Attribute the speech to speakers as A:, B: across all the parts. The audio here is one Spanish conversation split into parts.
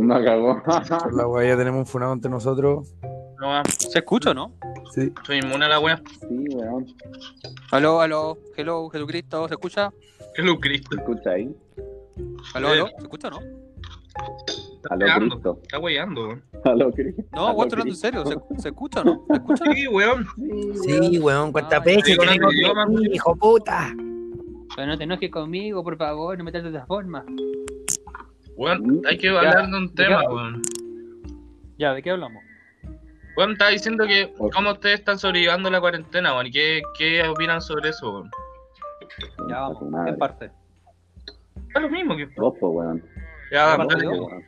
A: No cagó.
B: Por la weá ya tenemos un funado entre nosotros.
C: No.
D: ¿Se escucha o no?
B: Sí.
C: Soy inmune a la wea.
A: Sí, weón.
D: Aló, aló, hello, Jesucristo, ¿se escucha?
C: Que lo Cristo.
A: Escucha ahí.
D: Aló,
C: Eh.
D: aló, ¿se escucha o no?
C: Está.
A: Cristo.
C: Está weyando, weón.
A: Aló, Cristo.
D: No, weón, estoy hablando en serio, ¿se, se escucha o no? ¿Se escucha?
C: Sí, weón.
B: Sí, weón, cuánta
D: Ah,
C: Yo me-
B: aquí, hijo puta.
D: Pero no te enojes conmigo, por favor, no me trates de esa forma.
C: Weón, hay que hablar de un tema, weón.
D: Ya, ¿de qué hablamos?
C: Weón, estaba diciendo que cómo ustedes están sobrellevando la cuarentena, weón. ¿Y qué, qué opinan sobre eso, weón?
D: Ya vamos, en parte.
C: Es lo mismo que.
A: Vos, po, weón.
C: Ya,
D: Aparte
C: dale.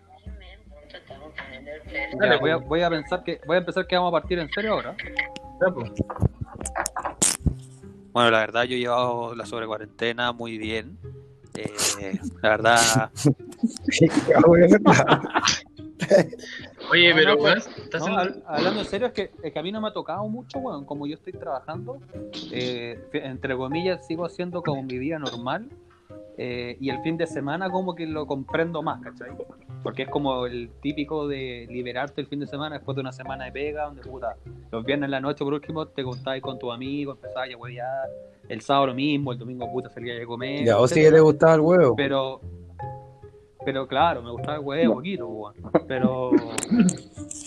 D: Ya, voy, a, voy a pensar que voy a empezar que vamos a partir en serio ahora.
C: Ya, po.
D: Bueno, la verdad yo he llevado la sobre cuarentena muy bien. Eh, la verdad,
C: Oye,
D: No,
C: pero,
D: no,
C: weón,
D: no, hab- hablando en serio, es que, es que a mí no me ha tocado mucho, weón. Como yo estoy trabajando, eh, entre comillas, sigo haciendo como mi vida normal. eh, y el fin de semana como que lo comprendo más, ¿cachai? Porque es como el típico de liberarte el fin de semana después de una semana de pega, donde puta, los viernes en la noche por último te contáis con tu amigo, empezáis a huevear, el sábado lo mismo, el domingo puta salíais a comer.
B: Ya, vos sí que te gustaba el huevo.
D: Pero, pero claro, me gustaba el huevo, poquito, weón. Pero,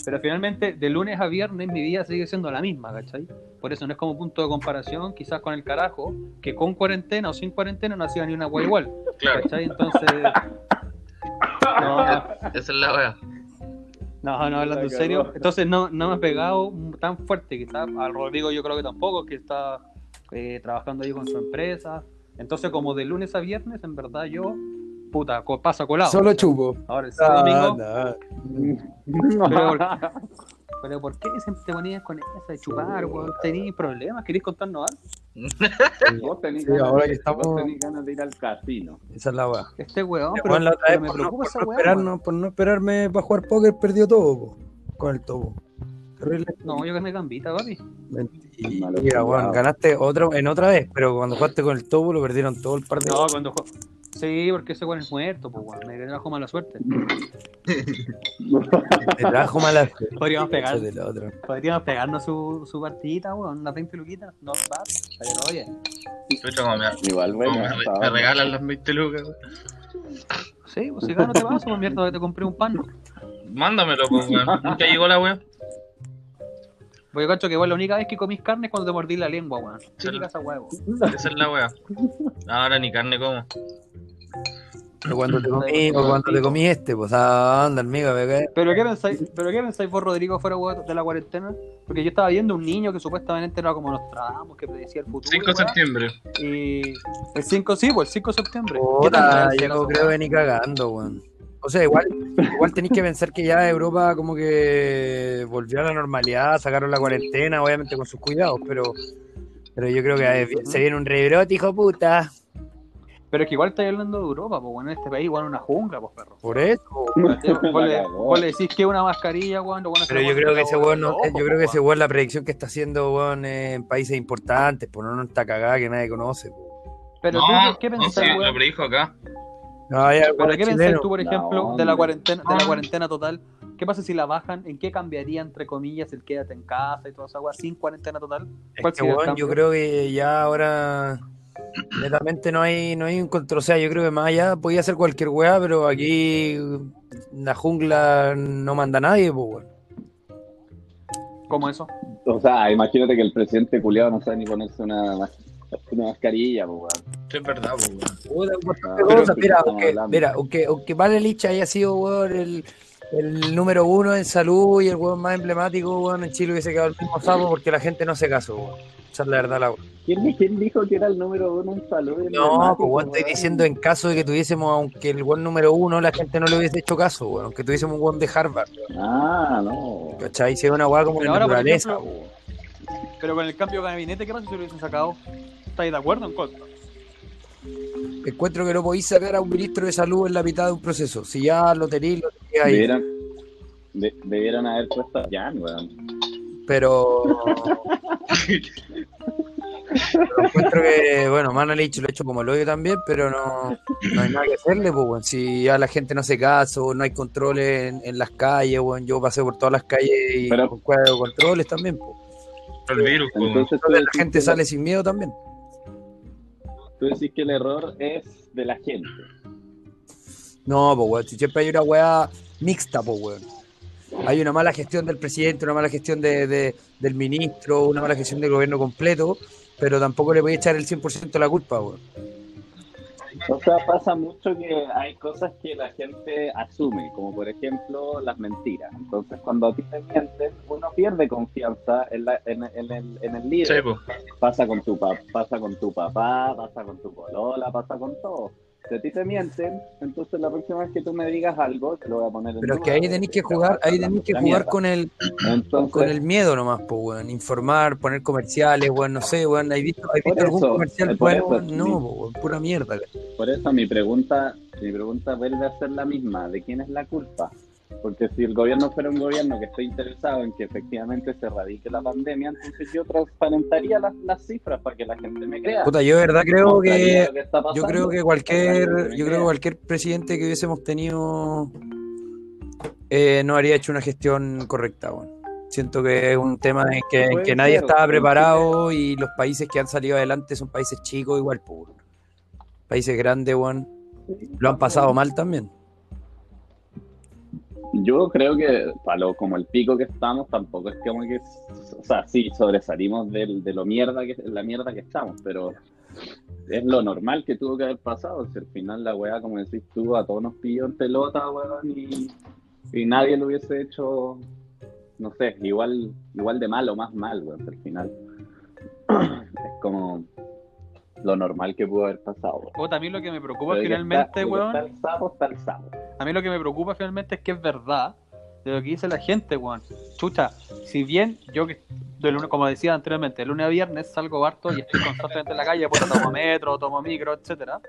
D: pero finalmente, de lunes a viernes, mi vida sigue siendo la misma, ¿cachai? Por eso no es como punto de comparación, quizás con el carajo, que con cuarentena o sin cuarentena no hacía ni una hueá igual,
C: Claro,
D: ¿cachai? Entonces, no,
C: esa es la wea.
D: no, no, hablando en serio, entonces no, no me ha pegado tan fuerte, quizás al Rodrigo yo creo que tampoco, que está eh, trabajando ahí con su empresa. Entonces, como de lunes a viernes, en verdad yo, puta, co- pasa colado.
B: Solo chupo.
D: Ahora el sábado domingo.
B: Ah,
D: Pero, pero ¿por qué siempre te ponías con esa de chupar, weón? ¿Tenías problemas? ¿Queréis contarnos algo?
A: Vos tenés
B: Sí,
A: ganas
B: ahora
A: de-
B: que estamos-
A: vos tenés ganas de ir al casino.
B: Esa es la weá.
D: Este weón, pero,
B: weón, la otra
D: pero
B: vez,
D: me
B: por no,
D: preocupa
B: por
D: esa
B: no
D: weón.
B: esperarnos- por no esperarme para jugar póker, perdió todo, po, con el tobo.
D: No, yo gané gambita, papi.
B: Mentira, weón.
A: jugado.
B: Ganaste otra, en otra vez, pero cuando jugaste con el tobo lo perdieron todo el par de
D: No, cuando jue- Sí, porque ese weón es muerto, pues weón. Me trajo mala suerte.
B: Te trajo mala
D: Podríamos pegar, podríamos pegarnos su, su partidita, weón. Unas 20 luquitas. No bad. Pero oye.
C: Chucha, como me,
A: Igual,
C: como
A: bueno.
C: me, me regalan las 20 lucas, weón.
D: Sí, pues si gano te paso, pues mierda, que te compré un pan.
C: Mándamelo, pues, weón. Nunca llegó la wea.
D: Porque cacho que igual la única vez que comís carne es cuando te mordí la lengua, weón. Esa huevo.
C: Esa es la wea. Ahora ni carne como.
B: Pero cuando te comí, o cuando te comí este, pues anda, amigo, cae.
D: ¿Pero qué pensáis, ¿pero qué pensáis vos, Rodrigo, fuera de la cuarentena? Porque yo estaba viendo un niño que supuestamente era como Nostradamus, que predecía el futuro.
C: 5 de septiembre.
D: Y el 5, sí, pues el 5 de septiembre. ¿Qué
B: Puta, yo no creo
D: weá?
B: que ni cagando, weón. O sea, igual, igual tenéis que pensar que ya Europa como que volvió a la normalidad, sacaron la cuarentena, obviamente con sus cuidados, pero, pero yo creo que se viene un rebrote, hijo de puta.
D: Pero es que igual estáis hablando de Europa, pues bueno, en este país igual una jungla, pues perro.
B: Por eso.
D: Vos le, vos le decís que es una mascarilla, weón, bueno
B: Pero yo creo que ese
D: weón
B: no- yo creo que ese weón la predicción que está haciendo weón en países importantes, pues no, no está cagada que nadie conoce. po.
D: Pero
C: no,
D: tú, ¿qué
C: no,
D: pensás,
C: sí, lo predijo acá.
B: No, ya,
D: ¿Pero
B: weón,
D: qué pensás tú, por ejemplo,
A: No,
D: de la cuarentena, de la cuarentena total? ¿Qué pasa si la bajan? ¿En qué cambiaría, entre comillas, el quédate en casa y toda esa weá sin cuarentena total?
B: Es
D: ¿Cuál
B: que,
D: sería el
B: weón,
D: cambio?
B: yo creo que ya ahora netamente no hay, no hay un control. O sea, yo creo que más allá podía ser cualquier weá, pero aquí la jungla no manda a nadie, pues.
D: ¿Cómo eso?
A: O sea, imagínate que el presidente culiado no sabe ni ponerse una, una mascarilla, pues, weón.
C: Es verdad, weón.
A: Ah,
B: Mira, aunque, mira, aunque, aunque Vale Lich haya sido weón, el, el número uno en salud y el weón más emblemático, weón, en Chile hubiese quedado el mismo sapo porque la gente no se casó, weón. Esa es la verdad, la weón.
A: ¿Quién, quién dijo que era el número uno en salud?
B: No, pues weón, estoy diciendo en caso de que tuviésemos, aunque el weón número uno, la gente no le hubiese hecho caso, weón. Aunque tuviésemos un weón de Harvard,
A: Ah, no.
B: ¿cachai? Si es una weá como
D: Pero ahora, por
B: naturaleza,
D: ejemplo,
B: weón.
D: Pero con el cambio de gabinete, ¿qué pasa si lo hubiesen sacado? ¿Estáis de acuerdo en contra?
B: Encuentro que no podéis sacar a un ministro de salud en la mitad de un proceso. Si ya lo tenéis, lo tenéis ahí.
A: Debieran, de- debieran haber puesto a Jan, weón.
B: Pero. Pero encuentro que, bueno, Manuelich lo ha hecho como lo odio también, pero no, no hay nada que hacerle, pues, weón. Si ya la gente no hace caso, no hay controles en, en las calles, weón. Yo pasé por todas las calles y
A: Pero-
B: con controles también, pues.
C: El virus, po.
A: Entonces
B: La gente sale sin miedo también.
A: Tú decís que el error es de la gente.
B: No, pues, weón. Si siempre hay una weá mixta, pues, weón. Hay una mala gestión del presidente, una mala gestión de, de- del ministro, una mala gestión del gobierno completo, pero tampoco le voy a echar el 100% de la culpa, weón.
A: O sea, pasa mucho que hay cosas que la gente asume, como por ejemplo las mentiras. Entonces, cuando a ti te mienten, uno pierde confianza en, la- en- en el, en el líder.
C: Sí, po.
A: Pasa con tu pa- pasa con tu papá, pasa con tu colola, pasa con todo. Si a ti te mienten, entonces la próxima vez que tú me digas algo, te lo voy a poner en
B: Pero es que ahí tenéis que jugar, ahí tenéis que jugar
A: mierda.
B: con el,
A: Entonces,
B: con el miedo nomás, pues, weón. Informar, poner comerciales, weón, no sé, weón. ¿Has visto,
A: Por
B: visto algún comercial
A: eh,
B: bueno? No, po, weón, pura mierda.
A: Por eso mi pregunta, mi pregunta vuelve a ser la misma, ¿de quién es la culpa? Porque si el gobierno fuera un gobierno que esté interesado en que efectivamente se erradique la pandemia, entonces yo transparentaría las, las cifras para que la gente me crea.
B: Puta, yo de verdad creo que yo creo que cualquier
A: que
B: yo creo que cualquier presidente que hubiésemos tenido eh, no habría hecho una gestión correcta, weón. Siento que es un tema en que, en que nadie
A: ser,
B: estaba preparado y los países que han salido adelante son países chicos igual, pues, weón. Países grandes, weón, lo han pasado mal también.
A: Yo creo que para lo, como el pico que estamos, tampoco es como que, o sea, sí, sobresalimos de lo mierda que la mierda que estamos, pero es lo normal que tuvo que haber pasado. Si al final la weá, como decís tú, a todos nos pilló en pelota, weón, y, y nadie lo hubiese hecho, no sé, igual, igual de mal o más mal, weón, al final. Es como lo normal que pudo haber pasado. weón.
D: A mí lo que me preocupa
A: Pero
D: finalmente,
A: está-
D: weón,
A: Está el sapo, está el sapo.
D: a mí lo que me preocupa finalmente es que es verdad de lo que dice la gente, weón. Chucha, si bien yo que de lunes, como decía anteriormente, de lunes a viernes salgo harto y estoy constantemente en la calle, pues tomo metro, tomo micro, etcétera.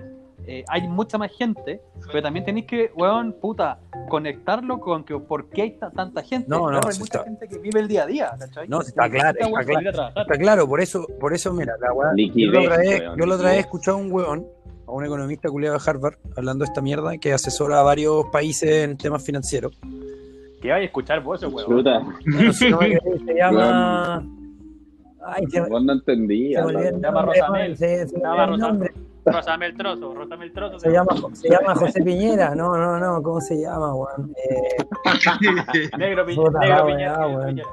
D: Eh, hay mucha más gente, pero también tenéis que, weón, puta, conectarlo con que por qué hay ta- tanta gente.
B: No, no,
D: Claro, hay mucha
B: está.
D: gente que vive el día a día, ¿cachai?
B: No, está claro, está
D: weón,
B: claro. Está claro, por eso, por eso, mira, la weá- yo
A: Liquidez,
B: la otra vez,
A: weón,
B: yo la otra vez he
A: liquidez.
B: escuchado a un weón, a un economista culiado de Harvard, hablando de esta mierda, que asesora a varios países en temas financieros.
D: Que vaya a escuchar vos, weón.
A: Chuta,
B: No se llama. Ay, se,
A: no entendí.
B: se
D: llama Rosamel.
B: weón, se- se
D: llama
B: olvidó el
D: Rosa-
B: nombre.
D: Rózame el trozo, rózame el trozo.
B: Se llama, se llama José Piñera. No, no, no, ¿cómo se llama, weón? Eh,
D: Negro, Pi-
B: Puta
D: negro
B: la
D: Piñera, negro
B: weón.
D: Piñera.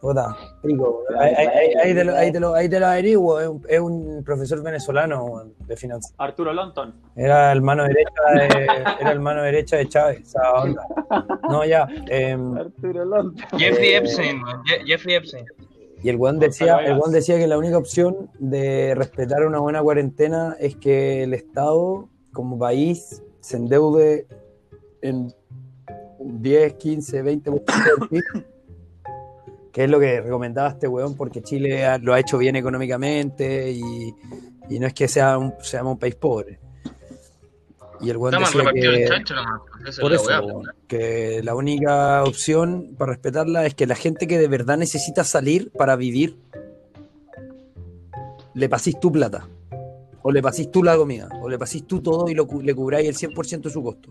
B: puta, pico, weón. Ahí, ahí- ahí- ahí te lo, ahí, te lo, ahí te lo averiguo. Es un, es un profesor venezolano weón, de finanzas.
D: Arturo Lonton.
B: Era el mano derecha de, era el mano derecha de Chávez, esa onda. No, ya. em,
A: Arturo Lonta.
C: Jeffrey
B: Eh,
C: Epstein, Jeffrey Epstein.
B: Y el weón decía, el weón decía que la única opción de respetar una buena cuarentena es que el Estado, como país, se endeude en un 10, 15, 20% del PIB, que es lo que recomendaba este weón, porque Chile lo ha hecho bien económicamente y, y no es que sea un, seamos un país pobre. Y el weón decía que,
C: chancho
B: por
C: es
B: eso,
C: la weá.
B: weón, que la única opción para respetarla es que la gente que de verdad necesita salir para vivir, le pasís tu plata, o le pasís tú la comida, o le pasís tú todo y lo, le cubráis el 100% de su costo.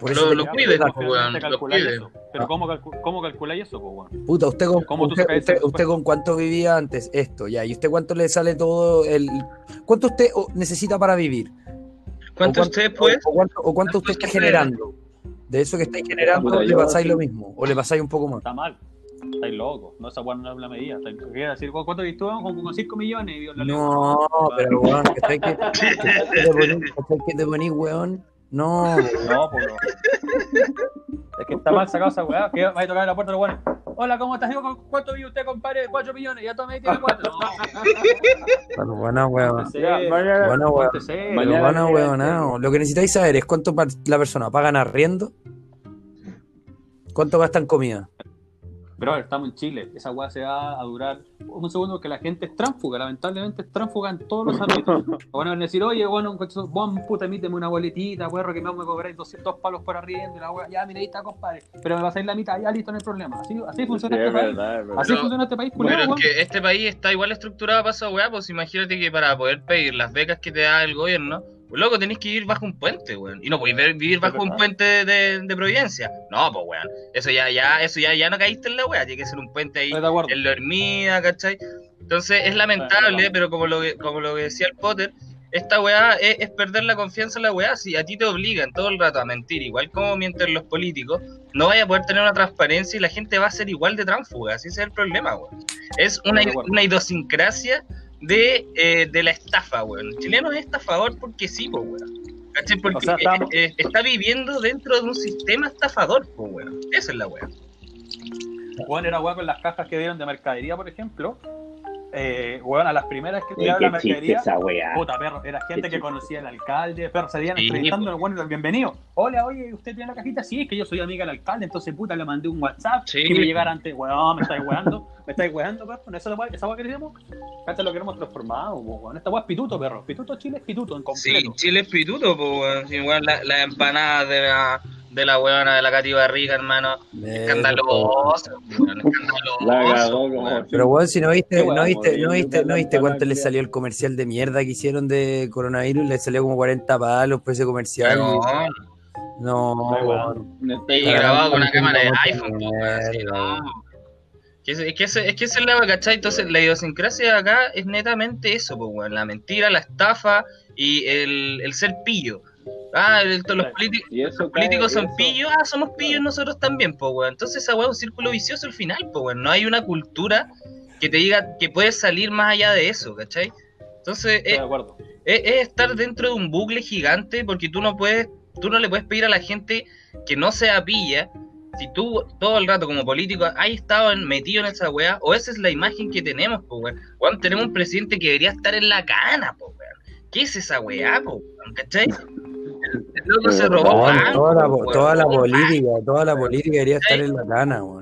B: Por eso
C: Lo- cuide,
D: pero
C: pues, weón,
D: finalmente
C: lo cuide.
D: eso. Pero ¿cómo, calcu- cómo calculáis eso, pues, weón?
B: Puta, usted con,
D: ¿Cómo tú
B: usted, usted- con cuánto vivía antes esto, ya, y usted cuánto le sale todo el... ¿Cuánto usted necesita para vivir?
C: ¿Cuánto
B: ¿O
C: usted pues?
B: O, cuánto, o cuánto usted
C: ¿Cuánto
B: está generando? De eso que estáis generando, le
A: yo
B: pasáis
A: sí.
B: lo mismo, o le pasáis un poco más.
D: Está mal. Estáis locos. No, esa no es la medida. Estáis- Quiero decir, ¿cu- ¿cuánto viste tú? Como con 5 millones.
B: No, pero weón, que estáis que, que te ponís, ¿cachai que te ponís, weón. No,
D: No, pues no. Es que está mal sacado esa weá. Que va a tocar la puerta del weón. Hola, ¿cómo estás? Digo, ¿cu- ¿Cuánto vive usted, compadre? 4 millones. Ya tomé y tiene 4.
B: pero buena weón.
D: No.
B: Buena
A: Mañana
B: buena
A: el
B: no. Lo que necesitáis saber es cuánto la persona pagan arriendo, cuánto gasta en comida.
D: Pero a ver, estamos en Chile, esa weá se va a durar un segundo que la gente es tránfuga, lamentablemente es tránfuga en todos los ámbitos. Bueno, van a decir, oye, bueno, vos puta, emíteme una boletita, perro, que me cobráis 200 palos por arriendo, la weá, ya, mira, ahí está, compadre, pero me va a salir la mitad, ya listo, no hay problema. Así, así funciona
A: Sí,
D: este
A: es
D: país.
A: verdad, es verdad.
D: Así funciona este país,
C: Pero
D: weón.
C: es que este país está igual estructurado para esa weá, pues imagínate que para poder pedir las becas que te da el gobierno, pues loco, tenés que vivir bajo un puente, weón. Y no podés ver- vivir bajo un puente de, de Providencia. No, pues weón. Eso ya, ya, eso ya, ya no caíste en la weá, tiene que ser un puente ahí en la hormiga, ¿cachai? Entonces es lamentable, pero como lo, que- como lo que decía el Potter, esta weá es, es perder la confianza en la weá. Si a ti te obligan todo el rato a mentir, igual como mienten los políticos, no vaya a poder tener una transparencia y la gente va a ser igual de tránsfuga. Así es el problema, weón. Es una, una idiosincrasia de, eh, de la estafa, weón. El chileno es estafador porque sí, pues, weón. ¿Cachai? Porque
D: O sea, estamos-
C: eh, eh, está viviendo dentro de un sistema estafador, pues, weón. Esa es la.
D: Weón, era weón con las cajas que dieron de mercadería, por ejemplo. Eh, weón, a las primeras que tiraron la mercadería.
A: esa weá.
D: Puta, perro, era gente
A: Qué
D: que
A: chiste.
D: conocía al alcalde, perro, se iban
C: Sí,
D: entrevistando
C: po.
D: al bueno, bienvenido. Hola, oye, ¿usted tiene la cajita? Sí, es que yo soy amiga del alcalde, entonces puta, le mandé un WhatsApp
C: Sí.
D: y me llegara antes, weón, me estáis weando, me estáis weando, perro, esa weá- esa weá que queremos, Cacha lo queremos transformado, weón, esta weá es pituto, perro, pituto Chile es pituto en
C: Sí,
D: completo.
C: Chile es pituto, pues, weón. Sí, weón, la, la empanada de la, de la weona de la cativa rica, hermano. Escandaloso, weón, escandaloso. Weón.
B: Pero weón, si no viste, no viste, no viste, no viste cuánto le salió el comercial de mierda que hicieron de coronavirus, le salió como 40 palos por ese comercial.
C: Weón.
B: No, weón.
C: Y grabado con una cámara de iPhone, pues, weón, es, que ese- es que esa es la ¿cachai? Entonces, la idiosincrasia de acá es netamente eso, pues, weón. La mentira, la estafa y el, el ser pillo. Ah, el- los, políticos son
A: eso-
C: pillos, ah, somos pillos nosotros también, pues, weón. Entonces, esa weón es un círculo vicioso al final, pues, weón. No hay una cultura que te diga que puedes salir más allá de eso, ¿cachai? Entonces,
D: Estoy
C: es, estar dentro de un bucle gigante porque tú no puedes, tú no le puedes pedir a la gente que no sea pilla. Si tú todo el rato como político has estado en- metido en esa weá, o esa es la imagen que tenemos, pues weón. Weón, tenemos un presidente que debería estar en la cana, pues weón. ¿Qué es esa weá, pues weón? ¿Cachai? El, el loco se robó
B: Weón,
C: bancos,
B: toda la,
C: weón.
B: toda la política, toda la política debería estar en la weón.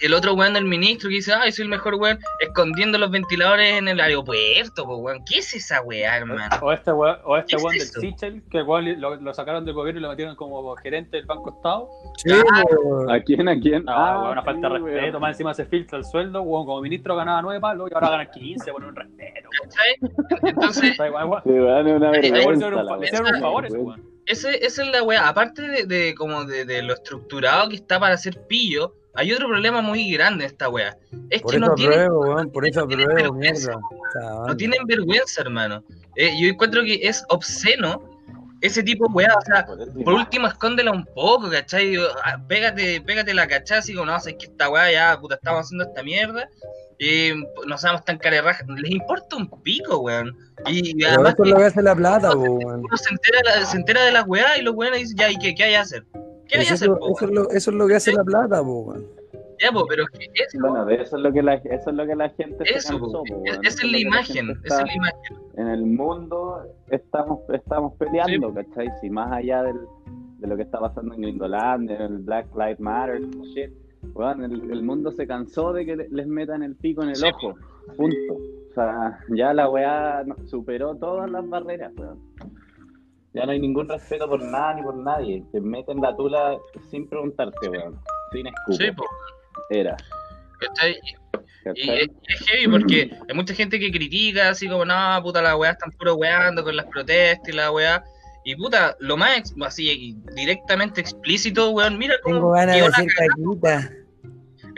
C: El otro weón del ministro que dice, ay, soy el mejor weón, escondiendo los ventiladores en el aeropuerto, pues weón. ¿Qué es esa weá, hermano?
D: O este weón, o este
C: ¿Qué es
D: weón del? Sichel, que weón lo, lo sacaron del gobierno y lo metieron como gerente del Banco Estado.
B: Sí, weón.
A: ¿A quién? ¿A quién?
D: Ah, weón, una falta de respeto,
A: weón.
D: más encima se filtra el sueldo, weón, como ministro ganaba 9 palos y ahora gana 15, bueno, un respeto, weón.
C: ¿Cachai? Entonces,
D: igual, weón.
A: Sí, weón, es una
D: Le
A: vergüenza.
D: un- le favor ese weón.
C: esa es la weá. Aparte de, de como de, de lo estructurado que está para ser pillo, hay otro problema muy grande en esta weá. Es
B: Por
C: que
B: eso
C: no tienen,
B: apruebo, weón, por eso
C: no tienen
B: apruebo,
C: vergüenza, no tienen vergüenza, hermano. Eh, yo encuentro que es obsceno ese tipo de weá. O sea, por último, escóndela un poco, ¿cachai? Digo, ah, Pégate, pégate la cachada así como, no, sé que esta weá ya, puta, estamos haciendo esta mierda. Y no seamos tan carerrajas. Les importa un pico, weón. Y
B: Pero
C: además
B: eso es
C: que
B: lo que hace la plata, weón.
C: uno se entera, se entera de las weas y los weones dicen, ya, ¿y qué, qué hay que hacer? ¿Qué hay que
B: Eso,
C: hacer,
B: eso,
C: po,
B: es lo, eso es lo que hace la plata, po, weón.
C: Ya, po, pero es que eso,
A: Bueno, eso es lo que la, eso es lo que la gente se
C: eso,
A: cansó,
C: po,
A: po,
C: es-
A: weón.
C: esa es la imagen, esa es
A: está-
C: la imagen.
A: En el mundo estamos, estamos peleando, ¿cachai? Si más allá del, de lo que está pasando en Gringoland, en el Black Lives Matter, shit, weón, el, el mundo se cansó de que le- les metan el pico en el
C: Sí,
A: ojo, punto. O sea, ya la weá superó todas las barreras, weón. Ya no hay ningún respeto por nada ni por nadie. Te meten la tula sin preguntarte, weón. Sin escupo.
C: Sí, po,
A: Era.
C: ¿cachai? Y es, es heavy porque hay mucha gente que critica, así como, no, puta, las weas están puro weando con las protestas y la wea. Y puta, lo más así directamente explícito, weón, mira cómo
B: Tengo ganas de
C: la
B: hacer caquita.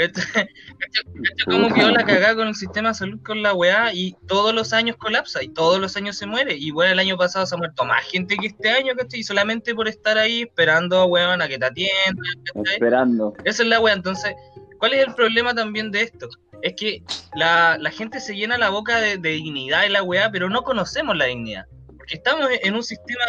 C: ¿Cachai? ¿Cachai cómo quedó la cagada con el sistema de salud con la weá y todos los años colapsa y todos los años se muere? Y bueno, el año pasado se ha muerto más gente que este año, ¿cachai? Y solamente por estar ahí esperando, weón, a que te atiendan.
A: Esperando.
C: Esa es la weá. Entonces, ¿cuál es el problema también de esto? Es que la, la gente se llena la boca de, de dignidad y la weá, pero no conocemos la dignidad. Porque estamos en un sistema,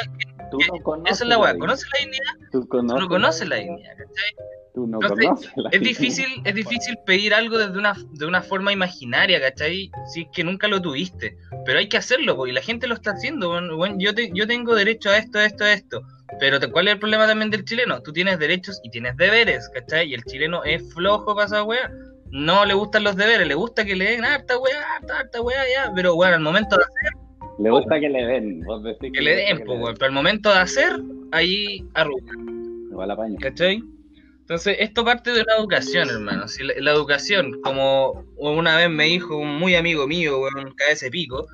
A: Tú no conoces
C: esa es la weá. ¿conoces la dignidad?
A: Tú
C: no conoces la dignidad, ¿cachai?
A: Tú no
C: Entonces,
A: conoces la
C: Es difícil, es difícil pedir algo desde una, de una forma imaginaria, ¿cachai? Si es que nunca lo tuviste. Pero hay que hacerlo, porque la gente lo está haciendo. Bueno, bueno, yo, te- yo tengo derecho a esto, a esto, a esto. Pero ¿cuál es el problema también del chileno? Tú tienes derechos y tienes deberes, ¿cachai? Y el chileno es flojo para esa weá. no le gustan los deberes, le gusta que le den harta weá, harta, harta weá, ya, pero bueno, al momento de hacer,
A: Le gusta que le den. Vos decís
C: que le den, pues, pero al momento de hacer, ahí arruga,
A: Igual apaño.
C: ¿cachai? Entonces, esto parte de la educación, hermano. Si la, la educación, como una vez me dijo un muy amigo mío, weón, cabeza pico,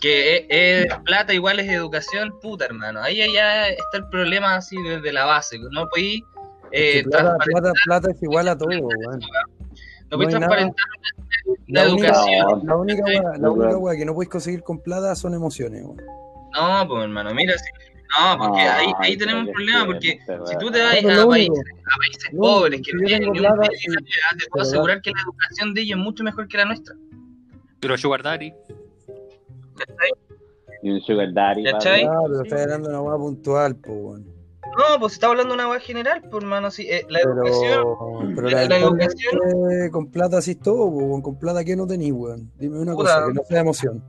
C: que es, es plata igual es educación, puta, hermano. Ahí ya está el problema así desde la base. No podéis eh,
B: plata, plata, plata es igual a todo, weón.
C: no podéis
B: no
C: transparentar la,
B: La única,
C: educación.
B: la única weá- la única weá que no puedes conseguir con plata son emociones, weón.
C: No, pues hermano, mira, si- no, porque ahí, ahí tenemos un problema, porque
A: qué
C: si tú te vas a países, a países
B: Lo
C: pobres que no tienen
B: tengo
C: ni un
B: plata
C: peso,
B: y-
C: te puedo asegurar que la educación de ellos es mucho mejor que la nuestra.
D: Pero Sugar Daddy.
A: Y un sugar daddy.
C: ¿Cachai?
B: Ah, pero estás hablando de una weá puntual, po, weón.
C: No, pues estaba hablando de una weá general, pues hermano, sí, eh, la educación,
B: Pero,
C: la
B: la
C: educación-
B: educación con plata así es todo, po, weón. Con plata que no tenís, weón. Dime una
C: Puta.
B: cosa, que no sea emoción.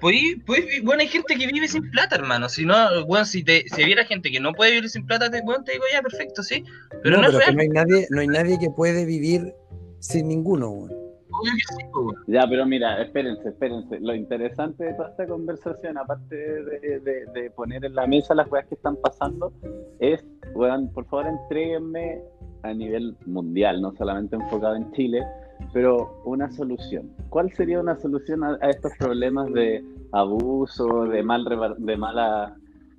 C: Pues, pues, bueno, hay gente que vive sin plata, hermano, si no, bueno, si te, si viera gente que no puede vivir sin plata, te, bueno, te digo ya, perfecto, sí, pero no,
B: no,
C: es
B: pero
C: real,
B: no hay nadie, no hay nadie que puede vivir sin ninguno, weón.
C: obvio que sí, weón.
A: Ya, pero mira, espérense, espérense. Lo interesante de toda esta conversación, aparte de, de- de poner en la mesa las cosas que están pasando, es, weón, por favor, entréguenme a nivel mundial, no solamente enfocado en Chile, pero una solución. ¿Cuál sería una solución a, a estos problemas de abuso, de mal de mala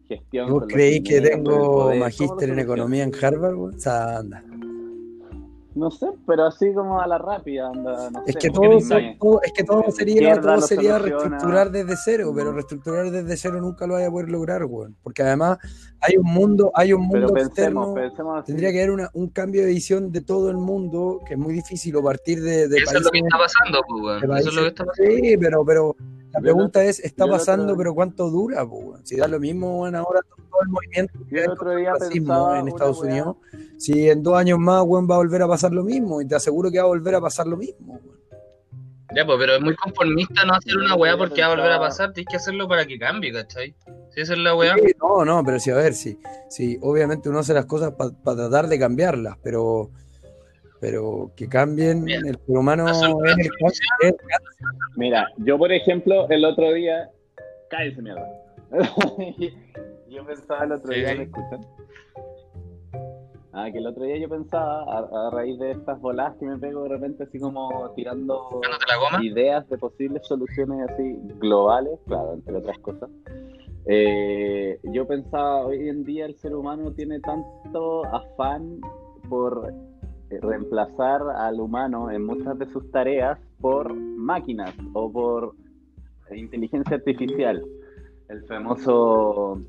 A: gestión?
B: ¿Vos creéis que tengo magíster en economía en Harvard? O sea, anda.
A: No sé, pero así como a la rápida, anda, no
B: Es
A: sé,
B: que todo, es que todo
A: la
B: sería, todo sería reestructurar desde cero, pero reestructurar desde cero nunca lo vaya a poder lograr, weón. Porque además hay un mundo, hay un mundo
A: pensemos,
B: externo.
A: pensemos.
B: Tendría que haber una- un cambio de visión de todo el mundo, que es muy difícil, o partir de, de
C: Eso es lo que está pasando, pues, weón. Eso es lo que está pasando.
B: Sí, pero, pero la pregunta es, ¿está pasando, pero cuánto dura? po? Si da lo mismo, weón, ahora todo el movimiento
A: el otro día
B: racismo
A: pensaba
B: en Estados
A: weá-
B: Unidos, si en dos años más, weón, va a volver a pasar lo mismo, y te aseguro que va a volver a pasar lo mismo, weón.
C: Ya, pues, pero es muy conformista no hacer una weá porque va a volver a pasar, tienes que hacerlo para que cambie, ¿cachai? Si esa es la weá.
B: Sí, no, no, pero sí, a ver, sí, sí, obviamente uno hace las cosas para tratar de cambiarlas, pero, pero que cambien,
C: Bien.
B: el ser humano
C: solución-
B: el, es-
A: Mira, yo por ejemplo, el otro día. Cállese, mierda. yo pensaba el otro
C: Sí,
A: día,
C: sí.
A: ¿me escuchan? Ah, que el otro día yo pensaba, a, a raíz de estas bolas que me pego de repente, así como tirando
C: Dándote la goma.
A: ideas de posibles soluciones así globales, claro, entre otras cosas. Eh, yo pensaba, hoy en día el ser humano tiene tanto afán por reemplazar al humano en muchas de sus tareas por máquinas o por inteligencia artificial, el famoso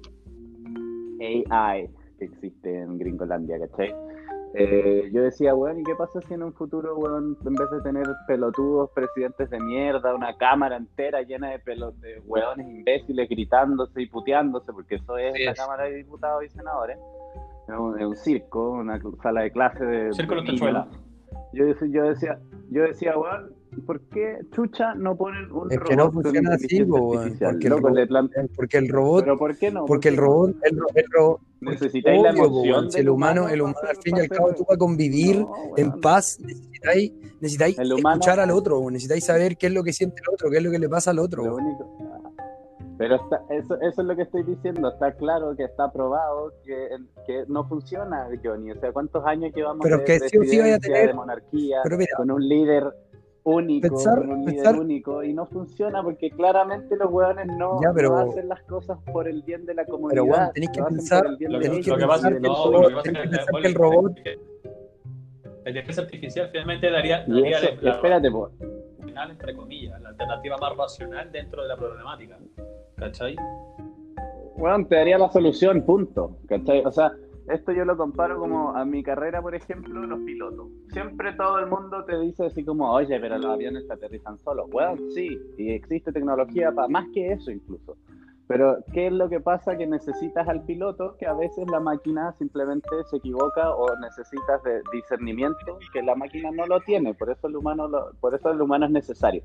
A: AI que existe en Gringolandia, ¿cachai? Eh, yo decía, weón, ¿y qué pasa si en un futuro, weón, en vez de tener pelotudos presidentes de mierda, una cámara entera llena de pelos de weones imbéciles gritándose y puteándose, porque eso es
C: Sí
A: la
C: es.
A: Cámara de Diputados y Senadores, es un, circo, una sala de clase de...
D: Circo
A: de niños. Yo, yo decía, yo decía, weón, ¿por qué chucha no ponen un
B: Es que no
A: robot
B: funciona así, weón, porque el robot-
A: plan-
B: porque el robot,
A: ¿Pero por qué no?
B: porque el
A: ¿Por qué no?
B: robot, el, ro- el robot,
A: Necesitáis la emoción
B: si el humano, el humano al fin y al cabo tú para convivir
A: No, weón.
B: en paz necesitáis, necesitáis
A: humano-
B: escuchar al otro, necesitáis saber qué es lo que siente el otro, qué es lo que le pasa al otro.
A: Lo único. Pero está, eso, eso es lo que estoy diciendo. Está claro que está probado que, que no funciona, Johnny. O sea, ¿cuántos años llevamos
B: Pero
A: de
B: que sí sí vaya a tener-
A: de monarquía,
B: pero mira,
A: con un líder único,
B: pensar-
A: con un
B: pensar-
A: líder único, y no funciona porque claramente los hueones no,
B: Ya, pero-
A: no hacen las cosas por el bien de la comunidad.
B: Pero, weón, tenéis que pensar-
A: por el bien
D: Lo
A: de
D: que,
B: pensar
D: la-
B: el robot-
D: la inteligencia artificial finalmente daría, daría
A: eso,
D: la,
A: espérate, po.
D: final, entre comillas, la alternativa más racional dentro de la problemática. ¿Cachai?
A: Bueno, te daría la solución, punto. ¿Cachai? O sea, esto yo lo comparo como a mi carrera, por ejemplo, los pilotos. Siempre todo el mundo te dice así como, oye, pero los aviones se aterrizan solos. Bueno, sí, y existe tecnología para más que eso incluso. Pero, ¿qué es lo que pasa? Que necesitas al piloto, que a veces la máquina simplemente se equivoca o necesitas de discernimiento que la máquina no lo tiene. Por eso el humano, lo- por eso el humano es necesario.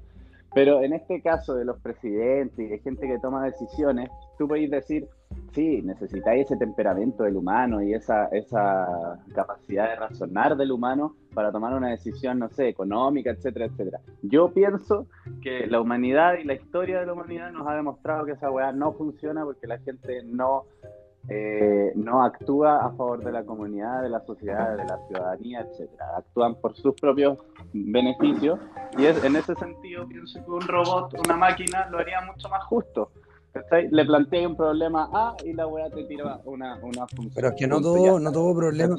A: Pero en este caso de los presidentes y de gente que toma decisiones, tú podéis decir, sí, necesitáis ese temperamento del humano y esa, esa capacidad de razonar del humano para tomar una decisión, no sé, económica, etcétera, etcétera. Yo pienso que la humanidad y la historia de la humanidad nos ha demostrado que esa weá no funciona porque la gente no eh, no actúa a favor de la comunidad, de la sociedad, de la ciudadanía, etcétera. Actúan por sus propios beneficios y es, en ese sentido pienso que un robot, una máquina, lo haría mucho más justo. ¿cachai? Le planteé un problema A y la weá te tira una, una función.
B: Pero es que no todo, no todo problema.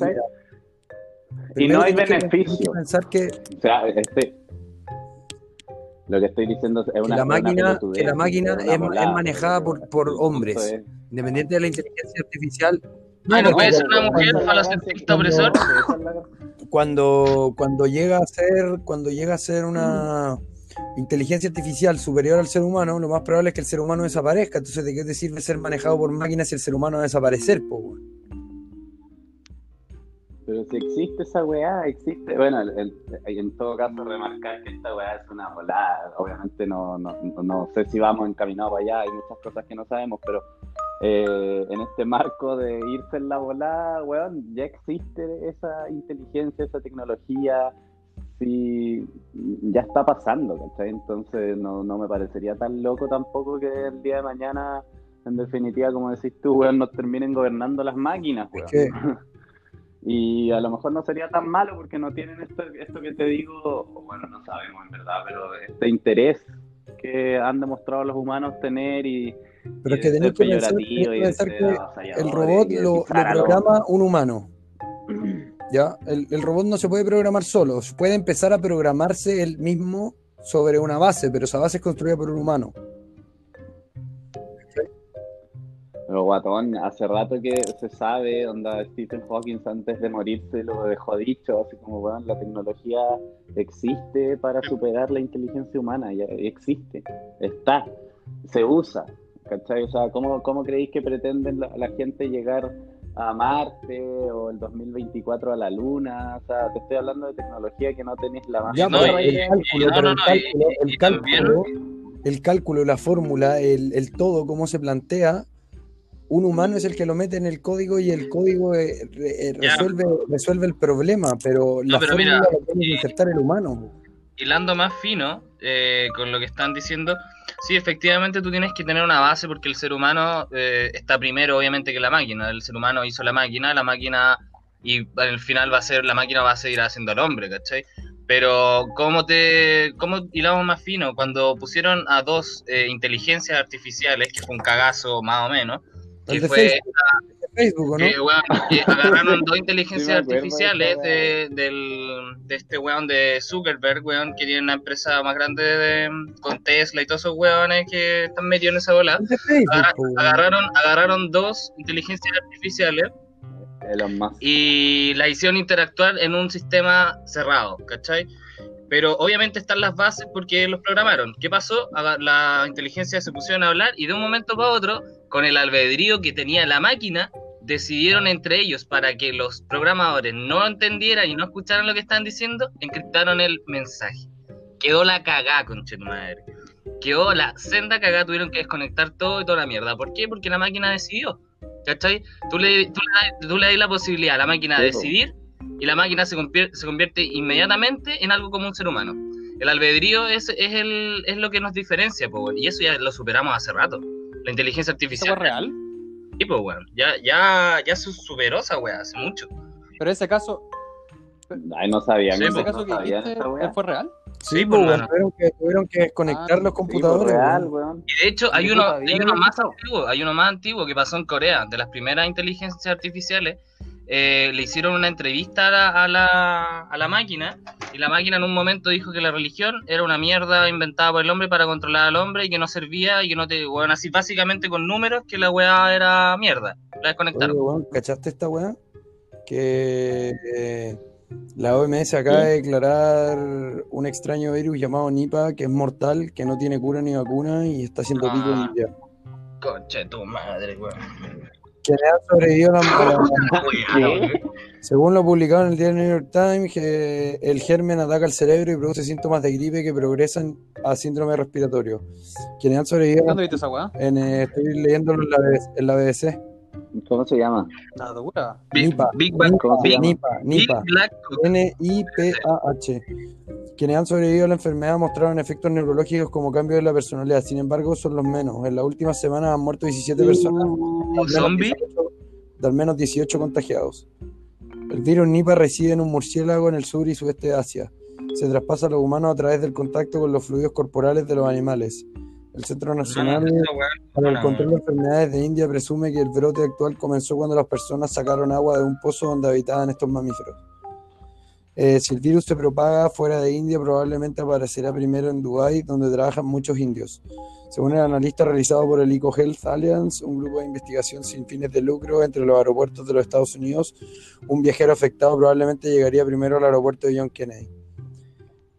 A: Y no hay beneficio.
B: pensar que,
A: O sea, este, lo que estoy diciendo es
B: que
A: una
B: la máquina, que la máquina es, es manejada por, por hombres,
A: es-
B: independiente de la inteligencia artificial.
C: ¿no
B: porque
C: puede ser una
B: cuando-
C: mujer
A: Cuando-
C: falocentrista opresor?
B: Cuando, cuando llega a ser, cuando llega a ser una inteligencia artificial superior al ser humano, lo más probable es que el ser humano desaparezca. Entonces, ¿de qué te sirve ser manejado por máquinas si el ser humano va a desaparecer? po?
A: Pero si existe esa weá, existe. Bueno, el- el- en todo caso, remarcar que esta weá es una volada. Obviamente, no, no, no- no sé si vamos encaminados para allá, hay muchas cosas que no sabemos, pero eh, en este marco de irse en la volada, weón, ya existe esa inteligencia, esa tecnología. Sí, ya está pasando, ¿cachai? Entonces, no, no me parecería tan loco tampoco que el día de mañana, en definitiva, como decís tú, weón, nos terminen gobernando las máquinas, weón.
B: que-
A: Y a lo mejor no sería tan malo porque no tienen esto, esto que te digo, bueno, no sabemos en verdad, pero este interés que han demostrado los humanos tener y,
B: Pero
A: y
B: es que
A: ser
B: que pensar, que que el robot lo, programa un humano. ¿Ya? El, el robot no se puede programar solo, puede empezar a programarse él mismo sobre una base, pero esa base es construida por un humano.
A: Pero guatón, hace rato que se sabe, onda Stephen Hawking antes de morirse lo dejó dicho, así como, bueno, la tecnología existe para superar la inteligencia humana, ya existe, está, se usa, ¿cachai? O sea, ¿cómo, cómo creéis que pretenden la, la gente llegar a Marte o el 2024 a la Luna? O sea, te estoy hablando de tecnología que no tenéis la más
B: Ya,
C: no,
B: pero
C: y-
B: el
C: y-
B: cálculo,
C: no,
B: pero
C: no,
B: el
C: no,
B: cálculo,
C: y-
B: el
C: y también-
B: cálculo, el cálculo, la fórmula, el, el todo, cómo se plantea, un humano es el que lo mete en el código y el código eh, re- eh, resuelve, resuelve el problema, pero la
C: pero
B: fórmula
C: mira,
B: la tiene que insertar el humano.
C: hilando más fino eh, con lo que están diciendo, sí, efectivamente tú tienes que tener una base porque el ser humano eh, está primero, obviamente, que la máquina. El ser humano hizo la máquina, la máquina, y al final va a ser, la máquina va a seguir haciendo al hombre, ¿cachai? Pero, ¿cómo te cómo hilamos más fino? Cuando pusieron a dos eh, inteligencias artificiales, que fue un cagazo más o menos, que
B: de
C: fue
B: Facebook, el de Facebook, ¿o ¿no?
C: que, weón, que agarraron dos inteligencias artificiales de, del, de este weón de Zuckerberg, weón, que tiene una empresa más grande de, con Tesla y todos esos weones que están metidos en esa bola.
B: Weón.
C: agarraron, agarraron dos inteligencias artificiales
A: Elon Musk.
C: y la hicieron interactuar en un sistema cerrado, ¿cachai? Pero obviamente están las bases porque los programaron. ¿Qué pasó? La inteligencia se pusieron a hablar y de un momento para otro, con el albedrío que tenía la máquina, decidieron entre ellos para que los programadores no entendieran y no escucharan lo que estaban diciendo, encriptaron el mensaje. Quedó la cagá, madre. Quedó la senda cagá, tuvieron que desconectar todo y toda la mierda. ¿Por qué? Porque la máquina decidió. ¿Cachai? Tú le, tú le, tú le das la posibilidad a la máquina de decidir y la máquina se convierte, se convierte inmediatamente en algo como un ser humano. El albedrío es, es, el, es lo que nos diferencia, po, y eso ya lo superamos hace rato. La inteligencia
D: ¿Eso
C: artificial.
D: fue real?
C: Sí, po, weón. Ya, ya, ya se superó esa weá hace mucho.
D: Pero ese caso,
A: Ay, no sabían,
C: Sí,
D: ese caso
A: no
D: que
A: weá.
D: ¿fue real?
B: Sí,
C: pues,
B: weón,
C: hermano.
B: tuvieron que, tuvieron que desconectar
D: Ah,
B: los computadores.
A: pues, real,
B: weón.
C: Y de hecho, hay uno, hay uno más antiguo, hay uno más antiguo que pasó en Corea, de las primeras inteligencias artificiales. Eh, le hicieron una entrevista a la, a, la, a la máquina y la máquina en un momento dijo que la religión era una mierda inventada por el hombre para controlar al hombre y que no servía y que no te... Bueno, así básicamente con números que la weá era mierda. La
B: Oye,
C: desconectaron.
B: ¿cachaste esta weá? Que eh, la OMS acaba de declarar un extraño virus llamado Nipah que es mortal, que no tiene cura ni vacuna y está haciendo pico
C: Ah.
B: en invierno.
C: Concha de tu madre, weón.
B: Quienes han sobrevivido a la, la-. Según lo publicado en el diario New York Times, que el germen ataca el cerebro y produce síntomas de gripe que progresan a síndrome respiratorio. Quienes han sobrevivido
D: ¿Dónde viste esa weá?
B: en, eh, estoy leyéndolo en la, BBC en la BBC.
A: ¿Cómo se llama?
D: Nada dura.
C: Big,
B: Nipa. Nipa,
C: Big
B: Nipa. N-I-P-A-H. Quienes han sobrevivido a la enfermedad mostraron efectos neurológicos como cambio de la personalidad, sin embargo son los menos. En las últimas semanas han muerto 17 personas
C: Uh,
B: de al menos
C: zombie.
B: 18 de al menos 18 contagiados. El virus Nipah reside en un murciélago en el sur y sudeste de Asia. Se traspasa a los humanos a través del contacto con los fluidos corporales de los animales. El Centro Nacional para el control de enfermedades de India presume que el brote actual comenzó cuando las personas sacaron agua de un pozo donde habitaban estos mamíferos. Eh, si el virus se propaga fuera de India, probablemente aparecerá primero en Dubái, donde trabajan muchos indios. Según el analista realizado por el EcoHealth Alliance, un grupo de investigación sin fines de lucro entre los aeropuertos de los Estados Unidos, un viajero afectado probablemente llegaría primero al aeropuerto de John Kennedy.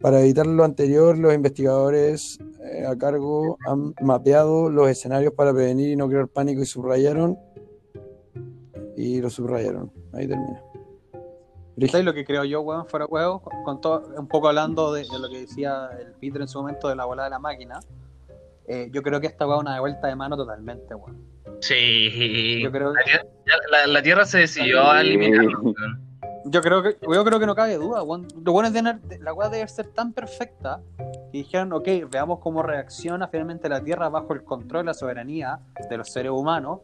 B: Para evitar lo anterior, los investigadores eh, a cargo han mapeado los escenarios para prevenir y no crear pánico y subrayaron. Y lo subrayaron. Ahí termina.
D: ¿Sabes lo que creo yo, weón, fuera huevo? Con, todo, un poco hablando de, de lo que decía el Peter en su momento de la bola de la máquina. eh, yo creo que esta weá es una de vuelta de mano totalmente, weón.
C: Sí.
D: Yo creo,
C: La, tierra- la- la Tierra se decidió a eliminarlo. weón.
D: yo creo que yo creo que no cabe duda, weón. Lo bueno es tener, la weá debe ser tan perfecta que dijeron, ok, veamos cómo reacciona finalmente la Tierra bajo el control y la soberanía de los seres humanos.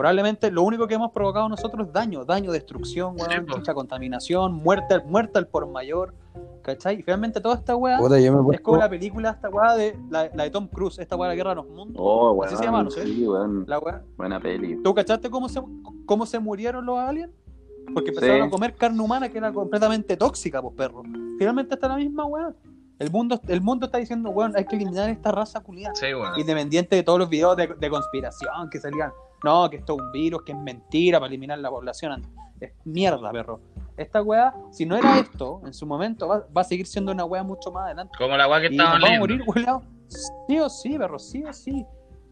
D: Probablemente lo único que hemos provocado nosotros es daño, daño, destrucción, weón, mucha contaminación, muerte, muerte al por mayor, ¿cachai? Y finalmente toda esta weá
B: Puta,
D: Es
B: puesto-
D: como la película, esta weá de la, la de Tom Cruise, esta weá de la guerra de los mundos.
A: Oh, weón.
D: Así se llama, no sé.
A: Sí, weón.
D: La weá.
A: Buena peli.
D: ¿Tú cachaste cómo se, cómo se murieron los aliens? Porque empezaron
A: Sí.
D: a comer carne humana que era completamente tóxica, pues perro. Finalmente está la misma weá. El mundo, el mundo está diciendo, weón, hay que eliminar esta raza culiada.
C: Sí, weón.
D: Independiente de todos los videos de, de conspiración que salían. No, que esto es un virus, que es mentira para eliminar la población. Es mierda, perro. Esta weá, si no era esto, en su momento, va, va a seguir siendo una weá mucho más adelante.
C: Como la weá que
D: Y vamos a morir, weón. Sí o sí, perro, sí o sí.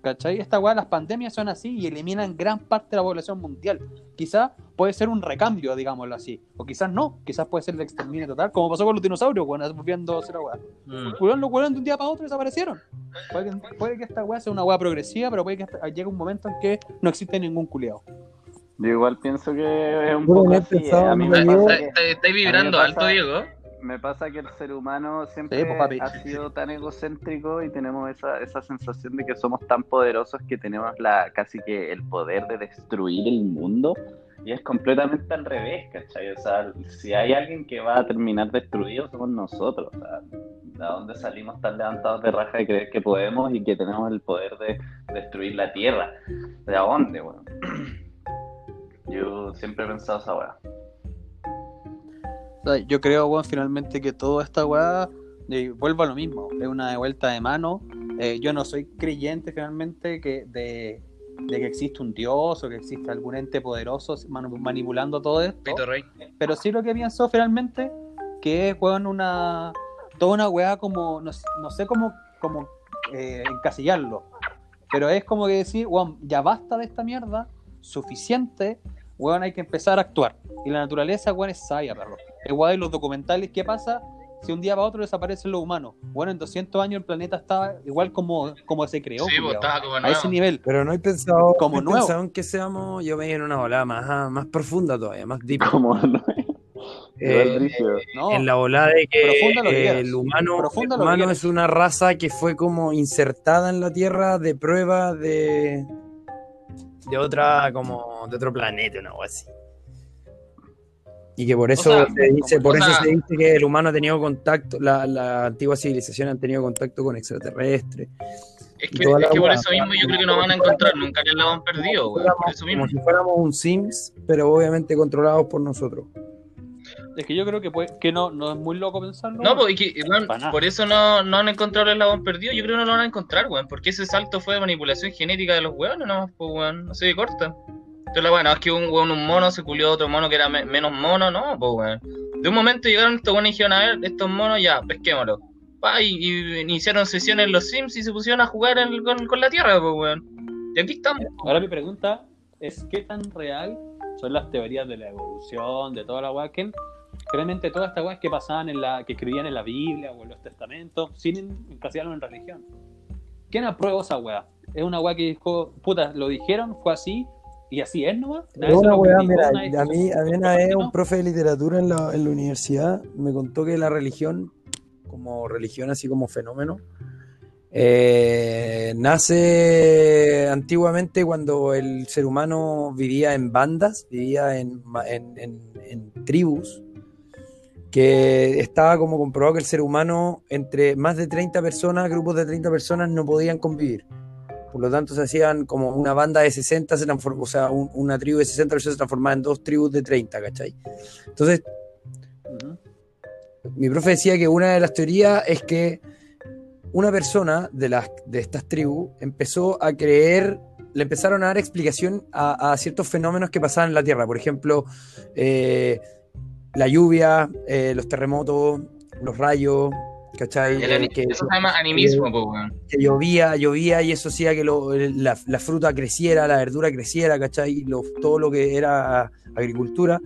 D: ¿Cachai? Esta weá, las pandemias son así y eliminan gran parte de la población mundial. Quizás puede ser un recambio, digámoslo así. O quizás no, quizás puede ser el exterminio total, como pasó con los dinosaurios, weón, volviendo a ser weá.
C: Mm.
D: Los weones de un día para otro desaparecieron. Puede que, puede que esta weá sea una weá progresiva, pero puede que hasta- llegue un momento en que no existe ningún culiado.
A: Yo igual pienso que es un
B: Bueno,
A: poco así. eh. A mí me
B: la
C: Está- está- vibrando
A: pasa-
C: alto, Diego.
A: Me pasa que el ser humano siempre
D: Sí, pues,
A: ha sido tan egocéntrico y tenemos esa, esa sensación de que somos tan poderosos que tenemos la casi que el poder de destruir el mundo y es completamente al revés, ¿cachai? O sea, si hay alguien que va a terminar destruido somos nosotros. O sea, ¿de dónde salimos tan levantados de raja de creer que podemos y que tenemos el poder de destruir la tierra? ¿De dónde, weón? Yo siempre he pensado esa weá.
D: Sea, yo creo, weón, finalmente que toda esta weá eh, vuelve a lo mismo. Es una vuelta de mano. Eh, yo no soy creyente finalmente que de, de que existe un dios o que existe algún ente poderoso manipulando todo esto.
C: Pito Rey.
D: Pero sí lo que pienso finalmente que es, weón, una. Toda una weá como. No, no sé cómo, cómo eh, encasillarlo. Pero es como que decir, weón, ya basta de esta mierda. Suficiente. Weón, hay que empezar a actuar. Y la naturaleza, weón, es sabia, perro. El de los documentales, ¿qué pasa? Si un día para otro desaparecen los humanos. Bueno, en 200 años el planeta estaba igual como, como se creó.
C: Sí, pues como
D: a ese nivel.
B: Pero no he pensado,
D: Como
B: no he
D: nuevo.
B: pensado en que seamos, yo me en una volada más, ah, más profunda todavía, más deep.
A: Como no
B: Eh.
D: No,
B: en la volada de que eh, el humano, el humano es una raza que fue como insertada en la Tierra de prueba de de otra como de otro planeta una así. Y que por eso
C: sea,
B: se dice, por
C: o
B: eso
C: sea-
B: se dice que el humano ha tenido contacto, la, la antigua civilización han tenido contacto con extraterrestres,
C: Es que,
B: toda
C: es
B: la
C: que por eso mismo yo creo que no van a encontrar nunca que la han perdido, güey. Por eso mismo.
B: como si fuéramos un Sims, pero obviamente controlados por nosotros.
D: es que yo creo que, puede- que no, no es muy loco pensarlo.
C: No, pues, que, weón,
D: Pa' nada.
C: por eso no, no han encontrado el eslabón perdido. Yo creo que no lo van a encontrar, weón. Porque ese salto fue de manipulación genética de los weones, no, pues, weón. No se corta. Entonces, la bueno, es que un weón, un mono se culió a otro mono que era me- menos mono, no, pues, weón. De un momento llegaron estos weones y dijeron, a ver, estos monos ya, pesquémoslos. Pa, y, y iniciaron sesiones en los Sims y se pusieron a jugar en- con, con la tierra, pues, weón. Y aquí estamos.
D: Ahora mi pregunta, es qué tan real son las teorías de la evolución, de toda la weá, que realmente todas estas weas que pasaban en la, que escribían en la Biblia o en los testamentos, sin encasillarlo en religión. ¿Quién aprueba esa weá? Es una weá que dijo, puta, lo dijeron, fue así, y así es nomás.
B: Una weá, mira, a mí, a mí una vez un profe de literatura en la, en la universidad me contó que la religión, como religión así como fenómeno, eh, nace antiguamente cuando el ser humano vivía en bandas, vivía en, en, en, en, tribus, que estaba como comprobado que el ser humano entre más de 30 personas, grupos de 30 personas no podían convivir. Por lo tanto, se hacían como una banda de 60, se o sea, un, una tribu de 60 personas se transformaba en dos tribus de 30, ¿cachai? Entonces, uh -huh. mi profe decía que una de las teorías es que una persona de, las, de estas tribus empezó a creer, le empezaron a dar explicación a, a ciertos fenómenos que pasaban en la Tierra. Por ejemplo, eh, la lluvia, eh, los terremotos, los rayos, ¿cachai?
C: El, que, eso se llama animismo,
B: que,
C: po,
B: que, llovía, llovía y eso hacía que lo, la, la, fruta creciera, la verdura creciera, ¿cachai? Lo, todo lo que era agricultura.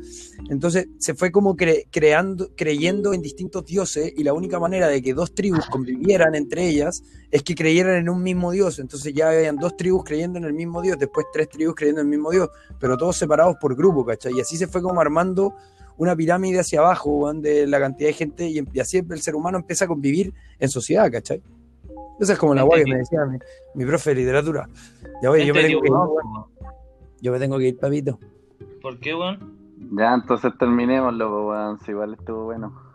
B: Entonces se fue como cre, creando, creyendo en distintos dioses y la única manera de que dos tribus convivieran entre ellas es que creyeran en un mismo dios. Entonces ya habían dos tribus creyendo en el mismo dios, después tres tribus creyendo en el mismo dios, pero todos separados por grupo, ¿cachai? Y así se fue como armando una pirámide hacia abajo, de la cantidad de gente, y, así el ser humano empieza a convivir en sociedad, ¿cachai? Esa es como la guay que me decía mi, mi, profe de literatura. Ya voy, yo me, tengo que ir, yo me tengo que ir, papito.
C: ¿Por qué, weón?
A: Ya, entonces terminémoslo, weón, si igual estuvo bueno.